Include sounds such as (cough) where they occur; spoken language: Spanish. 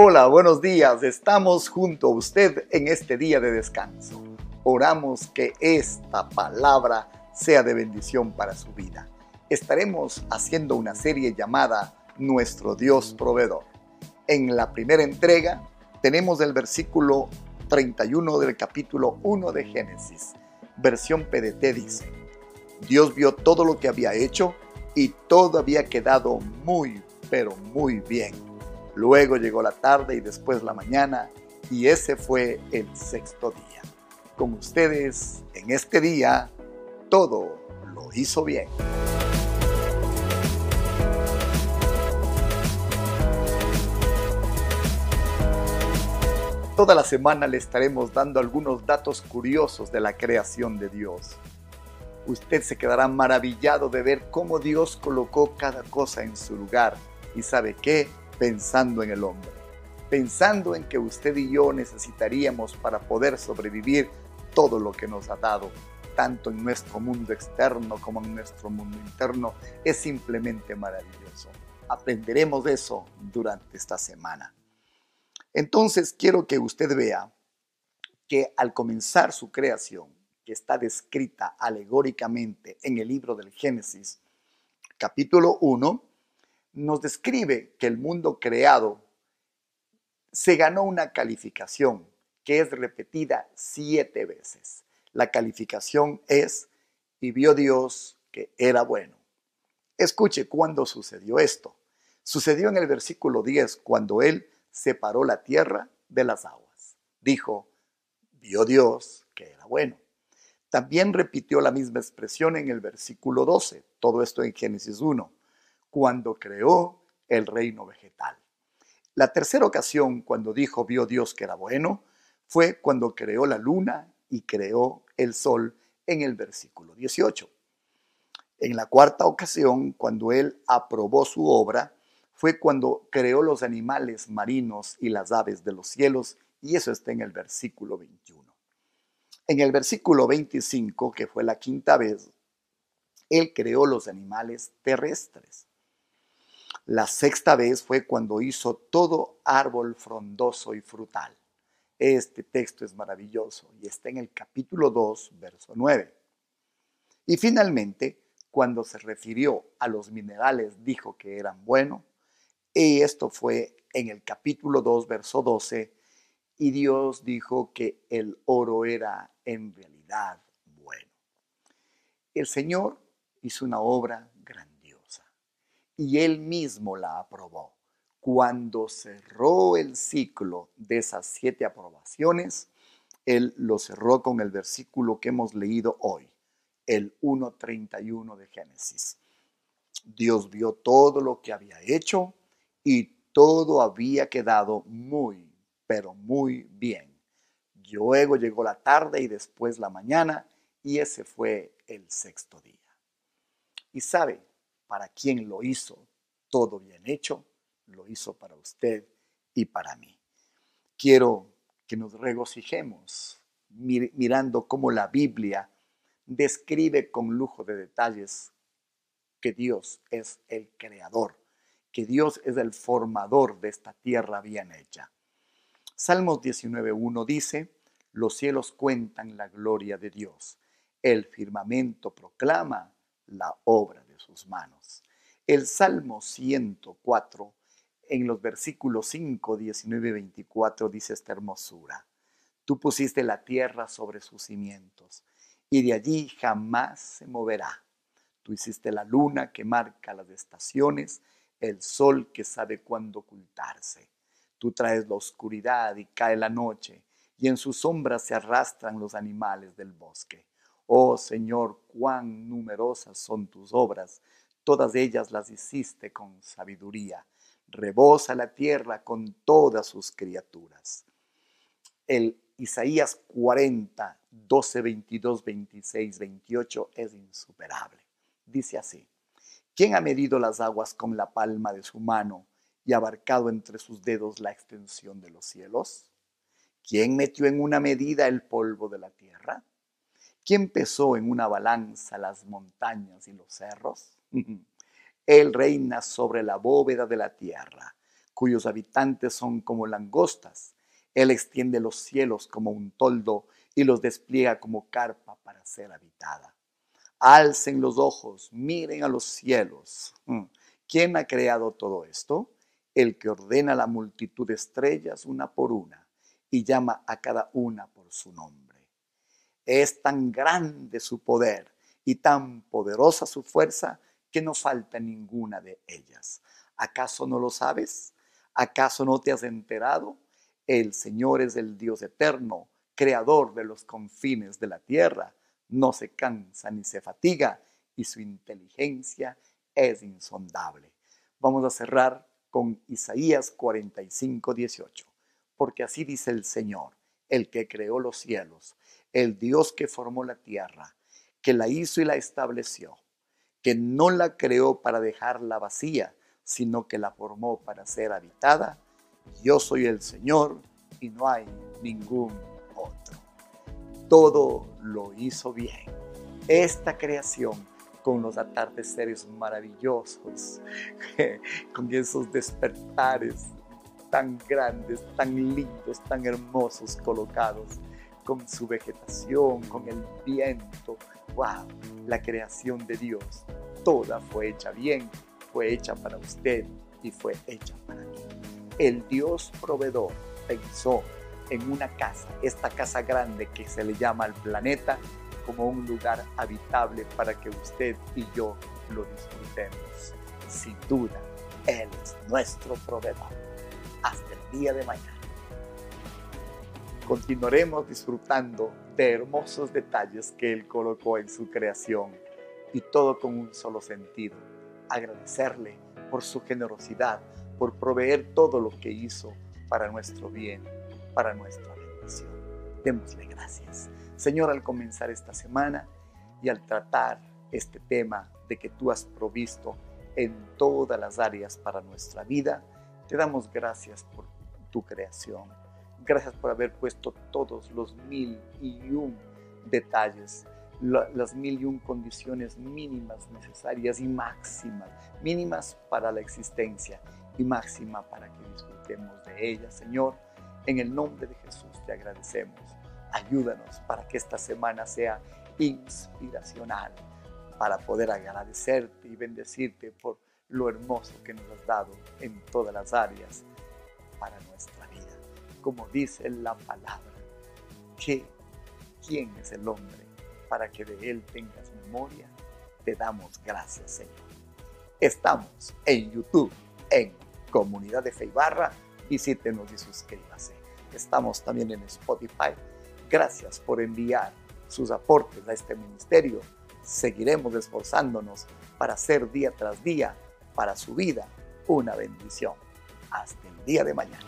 Hola, buenos días. Estamos junto a usted en este día de descanso. Oramos que esta palabra sea de bendición para su vida. Estaremos haciendo una serie llamada Nuestro Dios Proveedor. En la primera entrega tenemos el versículo 31 del capítulo 1 de Génesis. Versión PDT dice, Dios vio todo lo que había hecho y todo había quedado muy, pero muy bien. Luego llegó la tarde y después la mañana y ese fue el sexto día. Con ustedes, en este día, todo lo hizo bien. Toda la semana le estaremos dando algunos datos curiosos de la creación de Dios. Usted se quedará maravillado de ver cómo Dios colocó cada cosa en su lugar y sabe qué, pensando en el hombre, pensando en que usted y yo necesitaríamos para poder sobrevivir todo lo que nos ha dado, tanto en nuestro mundo externo como en nuestro mundo interno, es simplemente maravilloso. Aprenderemos de eso durante esta semana. Entonces quiero que usted vea que al comenzar su creación, que está descrita alegóricamente en el libro del Génesis, capítulo 1, nos describe que el mundo creado se ganó una calificación que es repetida siete veces. La calificación es, y vio Dios que era bueno. Escuche cuándo sucedió esto. Sucedió en el versículo 10, cuando Él separó la tierra de las aguas. Dijo, vio Dios que era bueno. También repitió la misma expresión en el versículo 12, todo esto en Génesis 1, cuando creó el reino vegetal. La tercera ocasión cuando dijo vio Dios que era bueno fue cuando creó la luna y creó el sol en el versículo 18. En la cuarta ocasión, cuando él aprobó su obra, fue cuando creó los animales marinos y las aves de los cielos, y eso está en el versículo 21. En el versículo 25, que fue la quinta vez, él creó los animales terrestres. La sexta vez fue cuando hizo todo árbol frondoso y frutal. Este texto es maravilloso y está en el capítulo 2, verso 9. Y finalmente, cuando se refirió a los minerales, dijo que eran buenos, y esto fue en el capítulo 2, verso 12, y Dios dijo que el oro era en realidad bueno. El Señor hizo una obra y Él mismo la aprobó. Cuando cerró el ciclo de esas siete aprobaciones, Él lo cerró con el versículo que hemos leído hoy, el 1.31 de Génesis. Dios vio todo lo que había hecho y todo había quedado muy, pero muy bien. Luego llegó la tarde y después la mañana y ese fue el sexto día. Y sabe, para quién lo hizo todo bien hecho, lo hizo para usted y para mí. Quiero que nos regocijemos mirando cómo la Biblia describe con lujo de detalles que Dios es el creador que Dios es el formador de esta tierra bien hecha. Salmos 19.1 dice, los cielos cuentan la gloria de Dios, el firmamento proclama la obra sus manos. El Salmo 104, en los versículos 5, 19 y 24, dice esta hermosura. Tú pusiste la tierra sobre sus cimientos, y de allí jamás se moverá. Tú hiciste la luna que marca las estaciones, el sol que sabe cuándo ocultarse. Tú traes la oscuridad y cae la noche, y en su sombra se arrastran los animales del bosque. Oh Señor, cuán numerosas son tus obras, todas ellas las hiciste con sabiduría. Rebosa la tierra con todas sus criaturas. El Isaías 40, 12, 22, 26, 28 es insuperable. Dice así. ¿Quién ha medido las aguas con la palma de su mano y abarcado entre sus dedos la extensión de los cielos? ¿Quién metió en una medida el polvo de la tierra? ¿Quién pesó en una balanza las montañas y los cerros? (laughs) Él reina sobre la bóveda de la tierra. cuyos habitantes son como langostas. Él extiende los cielos como un toldo y los despliega como carpa para ser habitada. Alcen los ojos, miren a los cielos. Mm. ¿Quién ha creado todo esto? El que ordena la multitud de estrellas una por una y llama a cada una por su nombre. Es tan grande su poder y tan poderosa su fuerza que no falta ninguna de ellas. ¿Acaso no lo sabes? ¿Acaso no te has enterado? El Señor es el Dios eterno, creador de los confines de la tierra. No se cansa ni se fatiga y su inteligencia es insondable. Vamos a cerrar con Isaías 45, 18. Porque así dice el Señor, el que creó los cielos, el Dios que formó la tierra, que la hizo y la estableció, que no la creó para dejarla vacía, sino que la formó para ser habitada. Yo soy el Señor y no hay ningún otro. Todo lo hizo bien. Esta creación con los atardeceres maravillosos, (laughs) con esos despertares tan grandes, tan lindos, tan hermosos colocados, con su vegetación, con el viento. ¡Wow! La creación de Dios, toda fue hecha bien fue hecha para usted y fue hecha para mí. El Dios proveedor pensó en una casa, esta casa grande que se le llama el planeta, como un lugar habitable para que usted y yo lo disfrutemos. Sin duda, Él es nuestro proveedor. Hasta el día de mañana. Continuaremos disfrutando de hermosos detalles que Él colocó en su creación y todo con un solo sentido agradecerle por su generosidad, por proveer todo lo que hizo para nuestro bien, para nuestra bendición. Démosle gracias. Señor, al comenzar esta semana y al tratar este tema de que tú has provisto en todas las áreas para nuestra vida, te damos gracias por tu creación. Gracias por haber puesto todos los mil y un detalles las mil y un condiciones mínimas necesarias y máximas, mínimas para la existencia y máxima para que disfrutemos de ella. Señor, en el nombre de Jesús te agradecemos. Ayúdanos para que esta semana sea inspiracional, para poder agradecerte y bendecirte por lo hermoso que nos has dado en todas las áreas para nuestra vida. Como dice la palabra, que ¿quién es el hombre para que de Él tengas memoria, te damos gracias, Señor. Estamos en YouTube, en Comunidad de Fe y Barra. Visítenos y suscríbase. Estamos también en Spotify. Gracias por enviar sus aportes a este ministerio. Seguiremos esforzándonos para hacer día tras día para su vida una bendición. Hasta el día de mañana.